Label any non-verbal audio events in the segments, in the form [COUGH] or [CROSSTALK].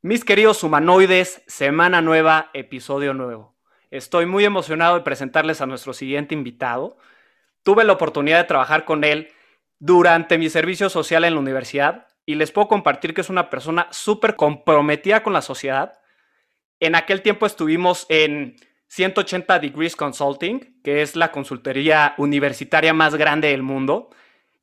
Mis queridos humanoides, semana nueva, episodio nuevo. Estoy muy emocionado de presentarles a nuestro siguiente invitado. Tuve la oportunidad de trabajar con él durante mi servicio social en la universidad y les puedo compartir que es una persona súper comprometida con la sociedad. En aquel tiempo estuvimos en 180 Degrees Consulting, que es la consultoría universitaria más grande del mundo,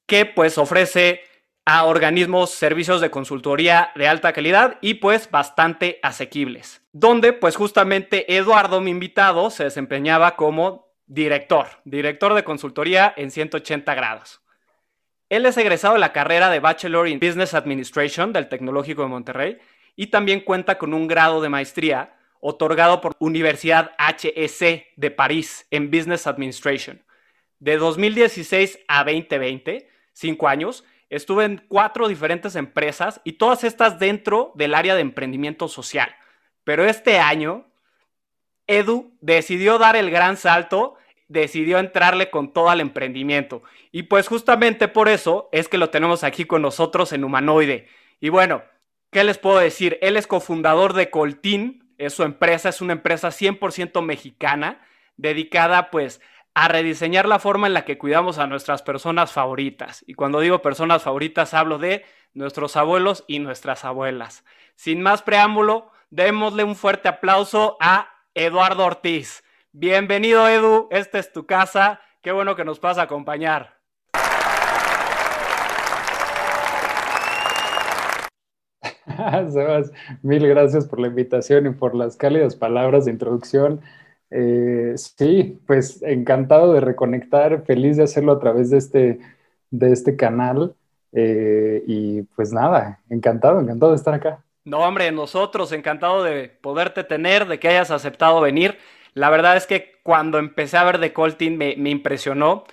que pues ofrece a organismos servicios de consultoría de alta calidad y pues bastante asequibles. Donde pues justamente Eduardo, mi invitado, se desempeñaba como director, director de consultoría en 180 grados. Él es egresado de la carrera de Bachelor in Business Administration del Tecnológico de Monterrey y también cuenta con un grado de maestría otorgado por Universidad HEC de París en Business Administration. De 2016 a 2020, cinco años, estuve en cuatro diferentes empresas y todas estas dentro del área de emprendimiento social. Pero este año, Edu decidió dar el gran salto, decidió entrarle con todo al emprendimiento. Y pues justamente por eso es que lo tenemos aquí con nosotros en Humanoide. Y bueno, ¿qué les puedo decir? Él es cofundador de Coltín, es su empresa, es una empresa 100% mexicana, dedicada pues a rediseñar la forma en la que cuidamos a nuestras personas favoritas. Y cuando digo personas favoritas hablo de nuestros abuelos y nuestras abuelas. Sin más preámbulo, démosle un fuerte aplauso a Eduardo Ortiz. Bienvenido Edu, esta es tu casa, qué bueno que nos puedas acompañar. [LAUGHS] Sebas, mil gracias por la invitación y por las cálidas palabras de introducción. Eh, sí, pues encantado de reconectar, feliz de hacerlo a través de este, de este canal. Eh, y pues nada, encantado, encantado de estar acá. No, hombre, nosotros encantado de poderte tener, de que hayas aceptado venir. La verdad es que cuando empecé a ver The Colting me, me impresionó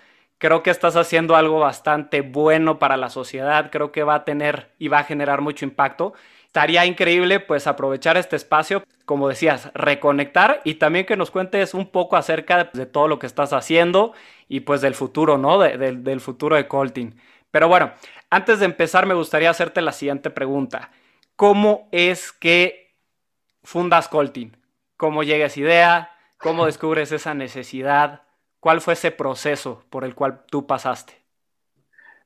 Creo que estás haciendo algo bastante bueno para la sociedad, creo que va a tener y va a generar mucho impacto. Estaría increíble pues aprovechar este espacio, como decías, reconectar y también que nos cuentes un poco acerca de todo lo que estás haciendo y pues del futuro, ¿no? del futuro de Colting. Pero bueno, antes de empezar me gustaría hacerte la siguiente pregunta. ¿Cómo es que fundas Colting? ¿Cómo llega esa idea? ¿Cómo [LAUGHS] descubres esa necesidad? ¿Cuál fue ese proceso por el cual tú pasaste?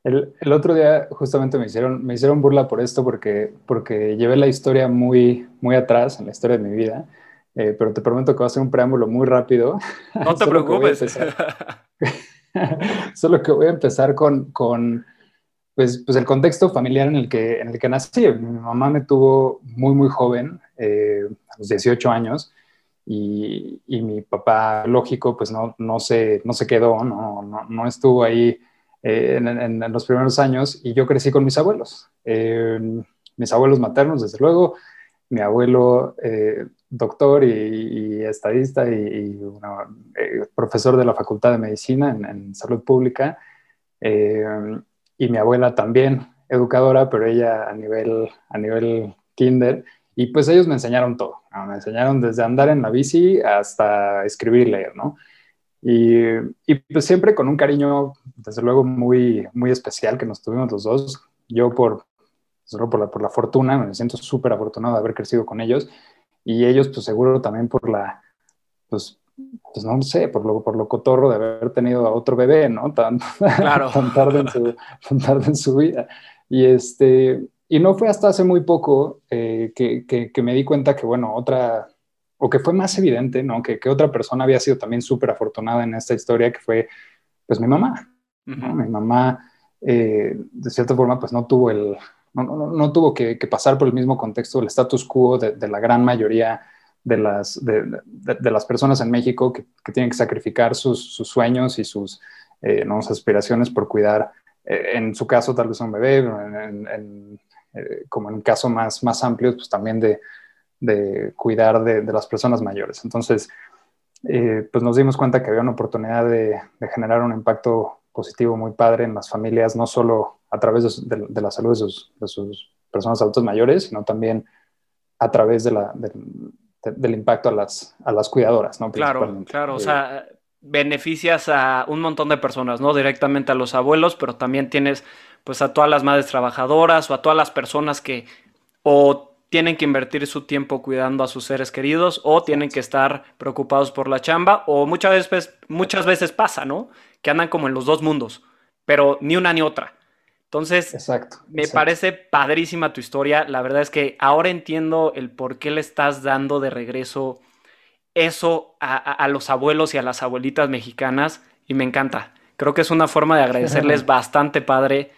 El, otro día justamente me hicieron, me hicieron burla por esto porque, porque llevé la historia muy, muy atrás en la historia de mi vida, eh, pero te prometo que va a ser un preámbulo muy rápido. No te [LAUGHS] preocupes. [LAUGHS] Solo que voy a empezar con, con pues, pues, el contexto familiar en el, que, en el que nací. Mi mamá me tuvo muy, muy joven, eh, a los 18 años, y, mi papá, lógico, pues no, no, se, no se quedó, no, no, no estuvo ahí eh, en, los primeros años y yo crecí con mis abuelos, eh, mis abuelos maternos, desde luego, mi abuelo eh, doctor y, estadista y, profesor de la Facultad de Medicina en, en Salud Pública, y mi abuela también educadora, pero ella a nivel, a nivel kinder. Y pues ellos me enseñaron todo, me enseñaron desde andar en la bici hasta escribir y leer, ¿no? Y, y, pues siempre con un cariño, desde luego, muy, muy especial que nos tuvimos los dos. Yo por, solo por, la, por la fortuna, me siento súper afortunado de haber crecido con ellos. Y ellos, pues seguro también por la, pues, pues no sé, por lo, por lo cotorro de haber tenido a otro bebé, ¿no? Tan, claro. [LAUGHS] tan, tarde, en su, tan tarde en su vida. Y este, y no fue hasta hace muy poco eh, que, que, me di cuenta que, bueno, otra, o que fue más evidente, ¿no? Que, que otra persona había sido también súper afortunada en esta historia, que fue, pues, mi mamá. Mi mamá, eh, de cierta forma, pues, no tuvo el, no, no, no tuvo que, que, pasar por el mismo contexto del status quo de, de la gran mayoría de las, de, de, las personas en México que, que tienen que sacrificar sus, sus, sueños y sus, eh, nuevas aspiraciones por cuidar, eh, en su caso tal vez un bebé, como en un caso más, más amplio, pues también de, de cuidar de, de, las personas mayores. Entonces, pues nos dimos cuenta que había una oportunidad de, de, generar un impacto positivo muy padre en las familias, no solo a través de, de la salud de sus, de sus, personas adultas mayores, sino también a través de la, del impacto a las, a las cuidadoras, ¿no? Claro, claro, o sea, beneficias a un montón de personas, ¿no? Directamente a los abuelos, pero también tienes pues a todas las madres trabajadoras o a todas las personas que o tienen que invertir su tiempo cuidando a sus seres queridos o tienen que estar preocupados por la chamba o muchas veces, muchas veces pasa, ¿no? Que andan como en los dos mundos, pero ni una ni otra. Entonces, exacto, me parece padrísima tu historia. La verdad es que ahora entiendo el por qué le estás dando de regreso eso a, los abuelos y a las abuelitas mexicanas y me encanta. Creo que es una forma de [LAUGHS] agradecerles bastante padre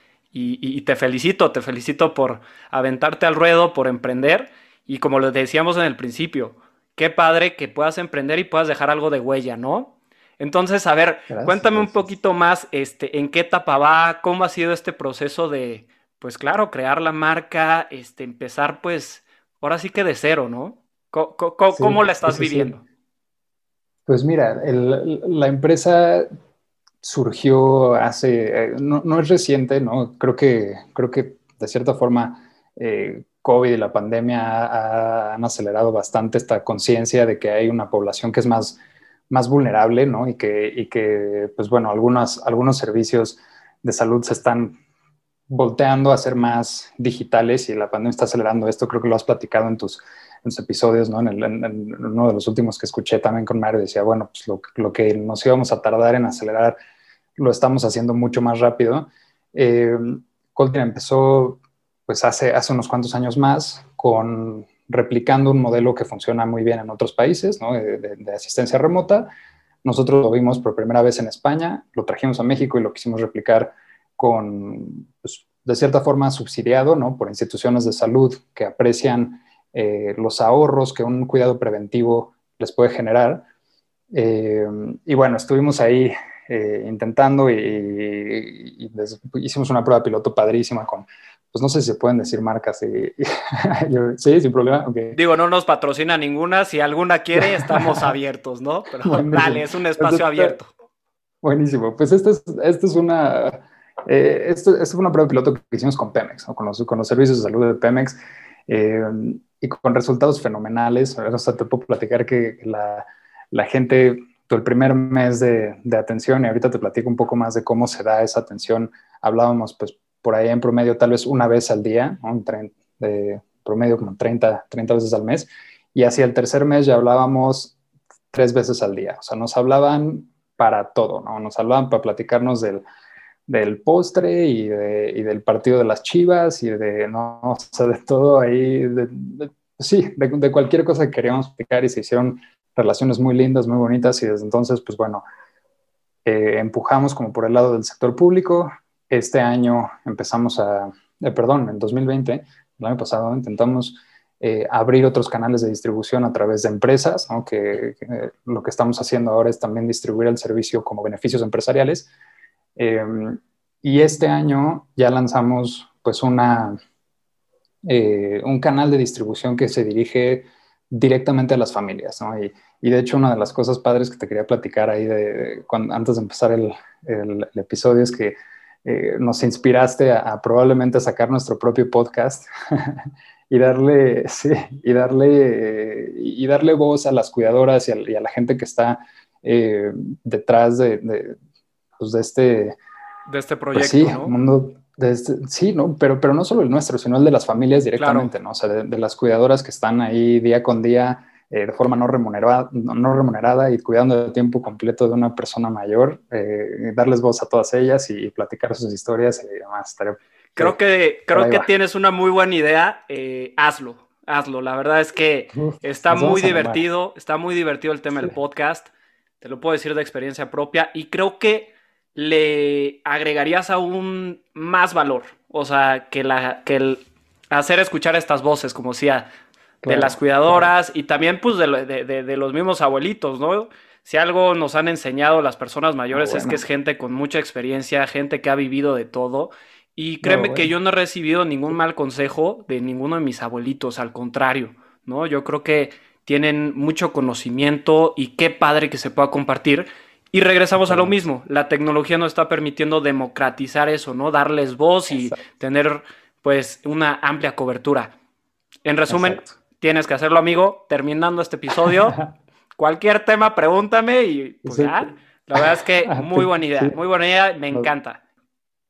y, te felicito, te felicito por aventarte al ruedo, por emprender y como lo decíamos en el principio, qué padre que puedas emprender y puedas dejar algo de huella, ¿no? Entonces, a ver, cuéntame un poquito más, este, en qué etapa va, cómo ha sido este proceso de, pues claro, crear la marca, este, empezar, pues, ahora sí que de cero, ¿no? ¿Cómo, la estás viviendo? Pues mira, la empresa surgió hace, eh, no, es reciente, ¿no? Creo que, creo que de cierta forma eh, COVID y la pandemia han acelerado bastante esta conciencia de que hay una población que es más más vulnerable, ¿no? Y que, y que pues bueno, algunos, algunos servicios de salud se están volteando a ser más digitales y la pandemia está acelerando esto. Creo que lo has platicado en tus, episodios, ¿no? En, uno de los últimos que escuché también con Mario decía, bueno, pues lo, que nos íbamos a tardar en acelerar lo estamos haciendo mucho más rápido. Eh, Coltrane empezó pues hace, unos cuantos años más con replicando un modelo que funciona muy bien en otros países ¿no? de, asistencia remota. Nosotros lo vimos por primera vez en España, lo trajimos a México y lo quisimos replicar con, pues, de cierta forma, subsidiado ¿no? por instituciones de salud que aprecian eh, los ahorros que un cuidado preventivo les puede generar. Eh, y bueno, estuvimos ahí eh, intentando y, hicimos una prueba piloto padrísima con pues no sé si se pueden decir marcas. sí, [LAUGHS] sin problema. Digo, no nos patrocina ninguna. Si alguna quiere, estamos [LAUGHS] abiertos, ¿no? Pero dale, es un espacio abierto. Buenísimo. Pues esta es, esto es una. Eh, esto, es una prueba piloto que hicimos con Pemex, con, los, con, los, servicios de salud de Pemex, eh, y con resultados fenomenales. O sea, te puedo platicar que la, la gente, el primer mes de, de, atención, y ahorita te platico un poco más de cómo se da esa atención. Hablábamos, pues, por ahí en promedio tal vez una vez al día, ¿no? de promedio como 30, 30 veces al mes, y hacia el tercer mes ya hablábamos tres veces al día, o sea, nos hablaban para todo, ¿no? Nos hablaban para platicarnos del, del postre y, del partido de las chivas y de, no, o sea, de todo ahí, sí, de, cualquier cosa que queríamos platicar y se hicieron relaciones muy lindas, muy bonitas y desde entonces, pues bueno, eh, empujamos como por el lado del sector público, este año empezamos a, eh, perdón, en 2020, el año pasado, intentamos eh, abrir otros canales de distribución a través de empresas, que, lo que estamos haciendo ahora es también distribuir el servicio como beneficios empresariales. Em, y este año ya lanzamos pues una, eh, un canal de distribución que se dirige directamente a las familias. Y, y, de hecho una de las cosas padres que te quería platicar ahí de, antes de empezar el, el episodio es que eh, nos inspiraste a, probablemente sacar nuestro propio podcast [LAUGHS] [LAUGHS] y darle, y darle, y darle voz a las cuidadoras y a, la gente que está eh, detrás de, pues de, este de este pues proyecto, Mundo, este, sí, ¿no? Pero, pero no solo el nuestro, sino el de las familias directamente, ¿no? O sea, de, las cuidadoras que están ahí día con día eh, de forma no remunerada, no, remunerada y cuidando de tiempo completo de una persona mayor, eh, darles voz a todas ellas y, platicar sus historias y demás. creo que, creo que tienes una muy buena idea, eh, hazlo, hazlo. La verdad es que está muy divertido, está muy divertido el tema del podcast, te lo puedo decir de experiencia propia y creo que le agregarías aún más valor, o sea, que, la, que el hacer escuchar estas voces, como decía, de las cuidadoras y también pues de, los mismos abuelitos, ¿no? si algo nos han enseñado las personas mayores es que es gente con mucha experiencia, gente que ha vivido de todo. Y créeme que yo no he recibido ningún mal consejo de ninguno de mis abuelitos, al contrario, ¿no? Yo creo que tienen mucho conocimiento y qué padre que se pueda compartir. Y regresamos a lo mismo, la tecnología nos está permitiendo democratizar eso, ¿no? Darles voz y tener pues una amplia cobertura. En resumen, tienes que hacerlo, amigo. Terminando este episodio, [LAUGHS] cualquier tema, pregúntame y pues ya. La verdad es que [LAUGHS] muy buena idea, muy buena idea, me encanta.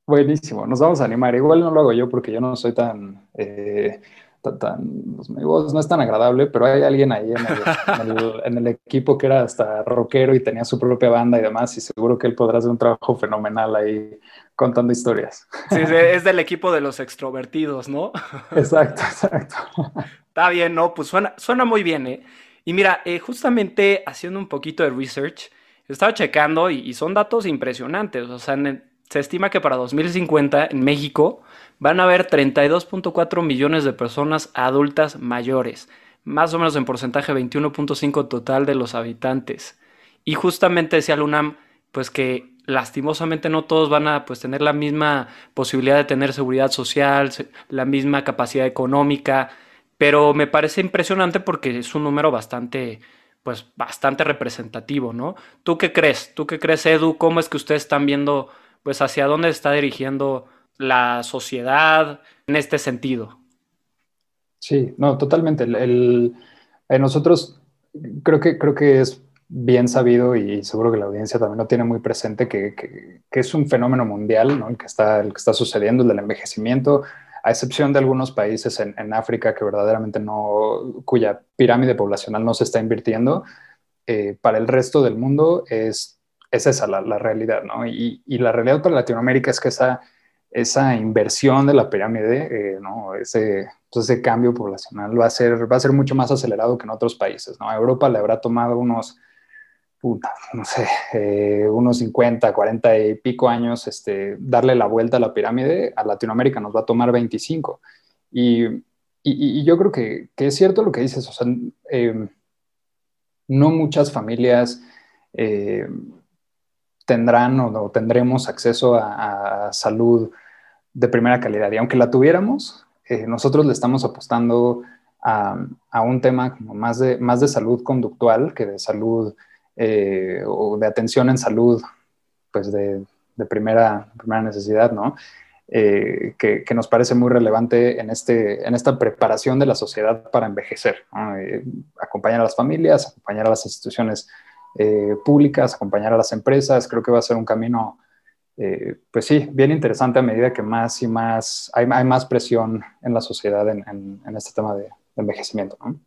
Buenísimo, nos vamos a animar. Igual no lo hago yo porque yo no soy tan, eh, tan, pues, mi voz no es tan agradable, pero hay alguien ahí [LAUGHS] en el, equipo que era hasta rockero y tenía su propia banda y demás, y seguro que él podrá hacer un trabajo fenomenal ahí contando historias. Sí, es del [LAUGHS] equipo de los extrovertidos, ¿no? Exacto, exacto. Está bien, ¿no? Pues suena, suena muy bien, ¿eh? Y mira, eh, justamente haciendo un poquito de research, estaba checando y, son datos impresionantes. O sea, se estima que para 2050 en México van a haber 32.4 millones de personas adultas mayores, más o menos en porcentaje 21.5 total de los habitantes. Y justamente decía Lunam, pues que lastimosamente no todos van a pues, tener la misma posibilidad de tener seguridad social, la misma capacidad económica, pero me parece impresionante porque es un número bastante, pues bastante representativo, ¿no? ¿Tú qué crees? ¿Tú qué crees, Edu? ¿Cómo es que ustedes están viendo, pues, hacia dónde está dirigiendo la sociedad en este sentido? Sí, no, totalmente. El, eh, nosotros creo que, creo que es bien sabido y seguro que la audiencia también lo tiene muy presente que es un fenómeno mundial, ¿no? El que está, el que está sucediendo, el del envejecimiento a excepción de algunos países en, África que verdaderamente no, cuya pirámide poblacional no se está invirtiendo, eh, para el resto del mundo es, es esa la, realidad, ¿no? Y, la realidad para Latinoamérica es que esa, esa inversión de la pirámide, eh, ¿no? Ese, pues ese cambio poblacional va a, ser, va a ser mucho más acelerado que en otros países, ¿no? A Europa le habrá tomado unos no sé, eh, unos 50, 40 y pico años, este, darle la vuelta a la pirámide, a Latinoamérica nos va a tomar 25. Y, y, yo creo que, es cierto lo que dices, o sea, eh, no muchas familias tendrán o, tendremos acceso a, salud de primera calidad. Y aunque la tuviéramos, nosotros le estamos apostando a, un tema más de, salud conductual que de salud eh, o de atención en salud, pues de, primera, necesidad, ¿no? Eh, que, nos parece muy relevante en, este, en esta preparación de la sociedad para envejecer. Eh, acompañar a las familias, acompañar a las instituciones públicas, acompañar a las empresas, creo que va a ser un camino, pues sí, bien interesante a medida que más y más hay, hay más presión en la sociedad en, en, este tema de, de envejecimiento. ¿no?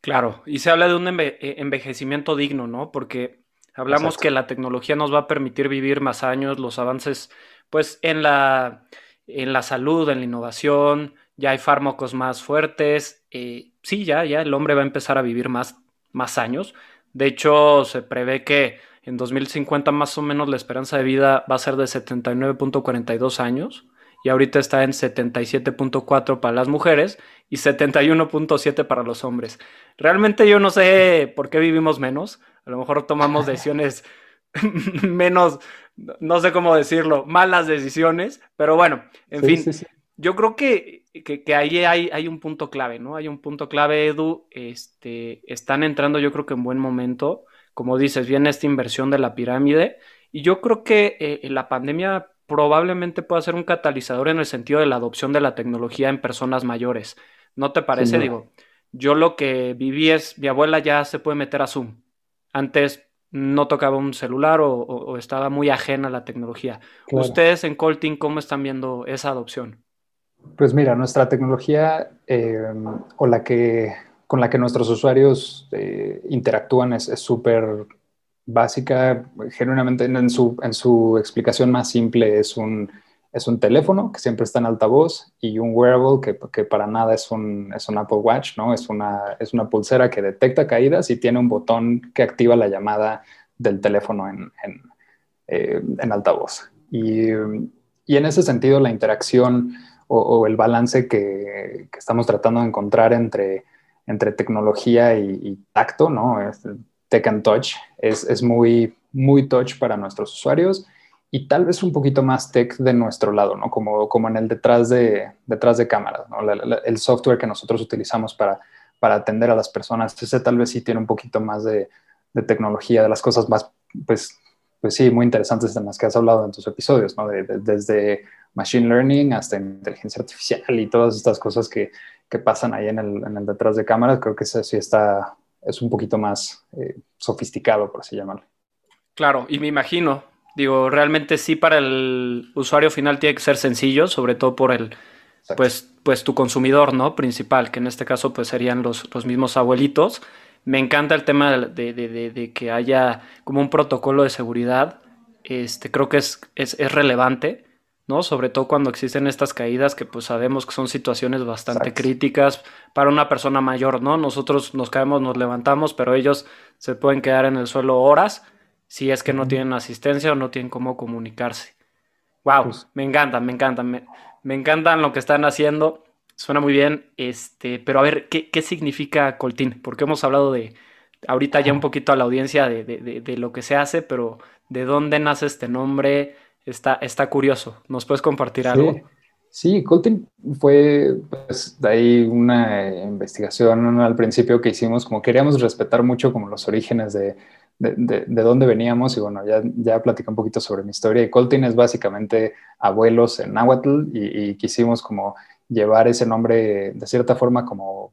Claro, y se habla de un eh, envejecimiento digno, ¿no? Porque hablamos que la tecnología nos va a permitir vivir más años, los avances, pues, en la, en la salud, en la innovación, ya hay fármacos más fuertes, eh, sí, ya, ya el hombre va a empezar a vivir más, más años. De hecho, se prevé que en 2050 más o menos la esperanza de vida va a ser de 79.42 años y ahorita está en 77.4 para las mujeres y 71.7 para los hombres. Realmente yo no sé por qué vivimos menos, a lo mejor tomamos decisiones [LAUGHS] menos, no sé cómo decirlo, malas decisiones, pero bueno, en fin, yo creo que, que, ahí hay, hay, un punto clave, ¿no? Hay un punto clave, Edu, este, están entrando yo creo que en buen momento, como dices, viene esta inversión de la pirámide y yo creo que eh, la pandemia probablemente pueda ser un catalizador en el sentido de la adopción de la tecnología en personas mayores. ¿No te parece? Digo, yo lo que viví es, mi abuela ya se puede meter a Zoom. Antes no tocaba un celular o, estaba muy ajena a la tecnología. Ustedes en Colting, ¿cómo están viendo esa adopción? Pues mira, nuestra tecnología em, o la que, con la que nuestros usuarios eh, interactúan es súper básica, genuinamente en su, en su explicación más simple es un, es un teléfono que siempre está en altavoz y un wearable que, que para nada es un, es un, Apple Watch, ¿no? Es una, es una pulsera que detecta caídas y tiene un botón que activa la llamada del teléfono en, en, eh, en altavoz. Y, y, en ese sentido la interacción o, el balance que, que, estamos tratando de encontrar entre, entre tecnología y, y tacto, ¿no? tech and touch, es, es, muy, muy touch para nuestros usuarios y tal vez un poquito más tech de nuestro lado, ¿no? Como, como en el detrás de, detrás de cámaras, ¿no? el software que nosotros utilizamos para, para atender a las personas, ese tal vez sí tiene un poquito más de, de tecnología, de las cosas más, pues, pues sí, muy interesantes en las que has hablado en tus episodios, ¿no? desde machine learning hasta inteligencia artificial y todas estas cosas que, que pasan ahí en el, en el, detrás de cámaras, creo que eso sí está, es un poquito más eh, sofisticado, por así llamarlo. Claro, y me imagino, digo, realmente sí para el usuario final tiene que ser sencillo, sobre todo por el, pues, pues tu consumidor, ¿no? Principal, que en este caso pues serían los, los mismos abuelitos. Me encanta el tema de, de, de, que haya como un protocolo de seguridad. Este, creo que es, es, es relevante ¿no? Sobre todo cuando existen estas caídas que pues sabemos que son situaciones bastante críticas para una persona mayor, ¿no? Nosotros nos caemos, nos levantamos, pero ellos se pueden quedar en el suelo horas si es que no tienen asistencia o no tienen cómo comunicarse. Wow, pues me encanta, me encanta, me, me, encantan lo que están haciendo, suena muy bien, este, pero a ver, ¿qué, qué significa Coltín? Porque hemos hablado de, ahorita ya un poquito a la audiencia de, de, de lo que se hace, pero ¿de dónde nace este nombre? Está, está curioso. ¿Nos puedes compartir algo? Sí, Colton fue pues, de ahí una investigación al principio que hicimos, como queríamos respetar mucho como los orígenes de, de, de, dónde veníamos y bueno, ya, ya platicé un poquito sobre mi historia y Colton es básicamente abuelos en náhuatl y, y, quisimos como llevar ese nombre de cierta forma como,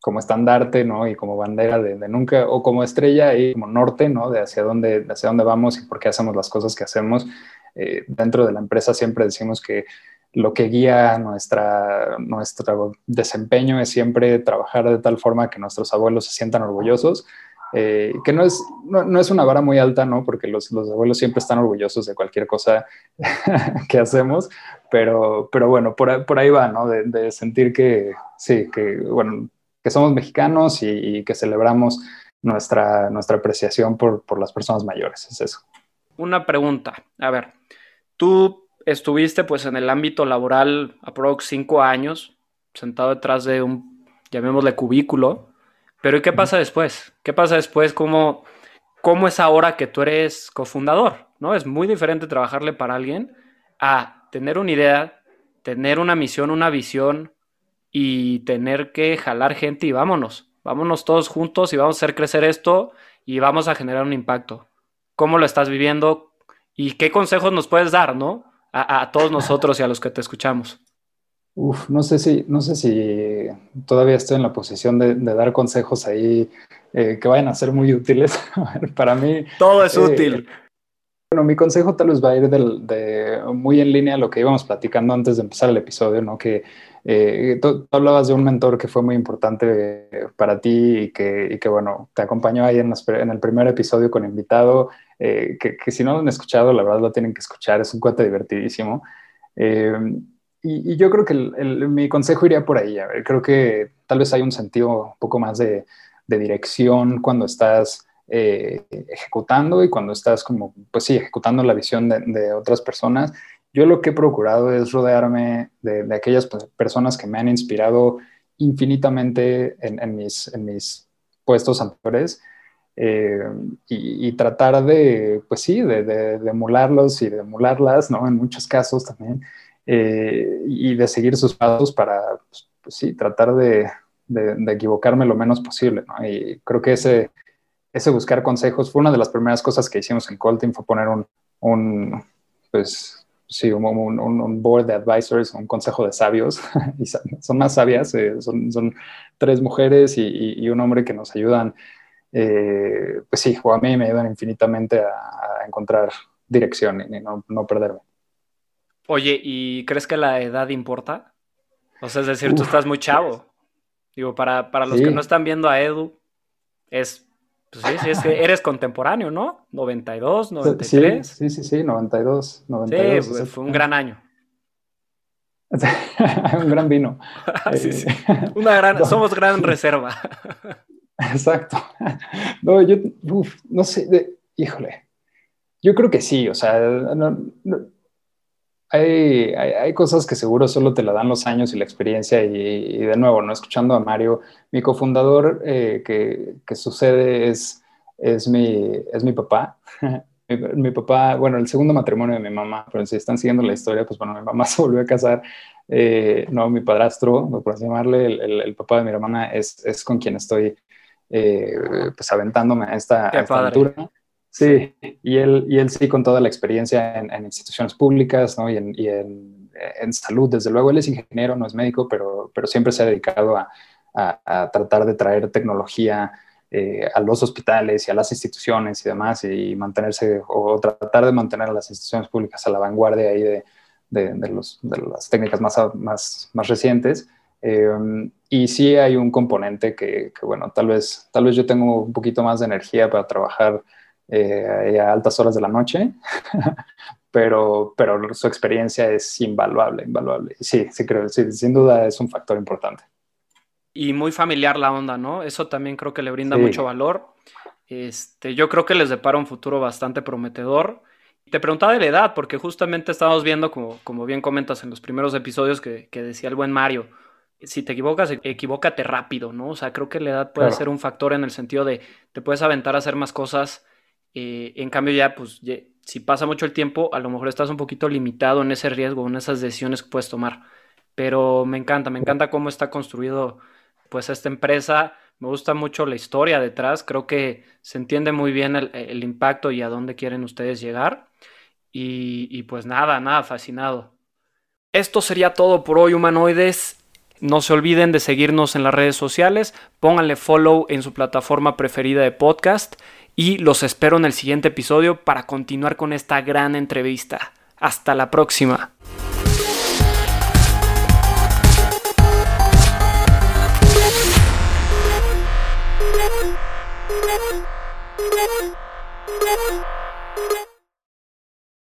como estandarte, ¿no? Y como bandera de, de, nunca, o como estrella y como norte, ¿no? De hacia dónde, hacia dónde vamos y por qué hacemos las cosas que hacemos. Eh, dentro de la empresa siempre decimos que lo que guía nuestra, nuestro desempeño es siempre trabajar de tal forma que nuestros abuelos se sientan orgullosos, eh, que no es, no, es una vara muy alta, ¿no? Porque los, los abuelos siempre están orgullosos de cualquier cosa [LAUGHS] que hacemos, pero, pero bueno, por, por ahí va, ¿no? De, de, sentir que, sí, que, bueno, que somos mexicanos y, y que celebramos nuestra, nuestra apreciación por, por las personas mayores, es eso. Una pregunta, a ver, Tú estuviste pues en el ámbito laboral aprox cinco años, sentado detrás de un, llamémosle cubículo, pero ¿y qué pasa después? ¿Qué pasa después? ¿Cómo, cómo es ahora que tú eres cofundador? ¿no? Es muy diferente trabajarle para alguien a tener una idea, tener una misión, una visión y tener que jalar gente y vámonos, vámonos todos juntos y vamos a hacer crecer esto y vamos a generar un impacto. ¿Cómo lo estás viviendo? ¿Y qué consejos nos puedes dar, no? A, todos [LAUGHS] nosotros y a los que te escuchamos. Uf, no sé si, no sé si todavía estoy en la posición de, dar consejos ahí eh, que vayan a ser muy útiles. [LAUGHS] Para mí. Todo es eh, útil. Bueno, mi consejo tal vez va a ir de, muy en línea a lo que íbamos platicando antes de empezar el episodio, ¿no? Que eh, tú, hablabas de un mentor que fue muy importante para ti y que, y que bueno, te acompañó ahí en, en, el primer episodio con invitado eh, que, si no lo han escuchado, la verdad lo tienen que escuchar, es un cuento divertidísimo. Eh, y, yo creo que mi consejo iría por ahí. A ver, creo que tal vez hay un sentido un poco más de, dirección cuando estás eh, ejecutando y cuando estás como, pues sí, ejecutando la visión de, otras personas. Yo lo que he procurado es rodearme de, aquellas pues, personas que me han inspirado infinitamente en, en, mis, en mis puestos anteriores eh, y, tratar de, pues sí, de, emularlos y de emularlas, ¿no? En muchos casos también, eh, y de seguir sus pasos para, pues, pues sí, tratar de, de, equivocarme lo menos posible, ¿no? Y creo que ese, ese buscar consejos fue una de las primeras cosas que hicimos en Colting, fue poner un, un pues, sí, un, un, board de advisors, un consejo de sabios, [LAUGHS] son más sabias, eh, son, son, tres mujeres y, y, un hombre que nos ayudan eh, pues sí, a mí me ayudan infinitamente a, encontrar dirección y no, no, perderme. Oye, ¿y crees que la edad importa? O sea, es decir, tú estás muy chavo. Digo, para, para los que no están viendo a Edu, es, pues sí, sí, es que eres contemporáneo, ¿no? 92, 93. Sí, sí, sí, 92, 92. Sí, fue un gran año. [LAUGHS] un gran vino. [LAUGHS] sí, sí. Una gran, [LAUGHS] somos gran reserva. Exacto. [LAUGHS] No, yo, no sé, híjole. Yo creo que sí, o sea, hay, hay, cosas que seguro solo te la dan los años y la experiencia y, de nuevo, no escuchando a Mario, mi cofundador, eh, que, que, sucede es, es mi, es mi papá. [LAUGHS] mi, papá, bueno, el segundo matrimonio de mi mamá, pero si están siguiendo la historia, pues bueno, mi mamá [LAUGHS] se volvió a casar, eh, no, mi padrastro, por así llamarle, el, papá de mi hermana es, es con quien estoy eh, pues aventándome a esta, aventura. Sí, y él, y él sí con toda la experiencia en, instituciones públicas ¿no? y, en, y en, en, salud, desde luego él es ingeniero, no es médico, pero, pero siempre se ha dedicado a, a, a tratar de traer tecnología eh, a los hospitales y a las instituciones y demás, y mantenerse o tratar de mantener a las instituciones públicas a la vanguardia ahí de, de, los, de las técnicas más, más, más recientes. Eh, y sí hay un componente que, que, bueno, tal vez, tal vez yo tengo un poquito más de energía para trabajar eh, a altas horas de la noche, [LAUGHS] pero, pero su experiencia es invaluable, invaluable. Sí, sí creo, sí, sin duda es un factor importante y muy familiar la onda, ¿no? Eso también creo que le brinda mucho valor. Este, yo creo que les depara un futuro bastante prometedor. Te preguntaba de la edad, porque justamente estábamos viendo, como, como bien comentas en los primeros episodios, que, decía el buen Mario, si te equivocas, equivócate rápido, ¿no? O sea, creo que la edad puede ser un factor en el sentido de te puedes aventar a hacer más cosas. Eh, en cambio, ya, pues, si pasa mucho el tiempo, a lo mejor estás un poquito limitado en ese riesgo, en esas decisiones que puedes tomar. Pero me encanta, me encanta cómo está construido pues esta empresa, me gusta mucho la historia detrás, creo que se entiende muy bien el, impacto y a dónde quieren ustedes llegar. Y, y, pues nada, nada, fascinado. Esto sería todo por hoy, humanoides. No se olviden de seguirnos en las redes sociales, pónganle follow en su plataforma preferida de podcast y los espero en el siguiente episodio para continuar con esta gran entrevista. Hasta la próxima.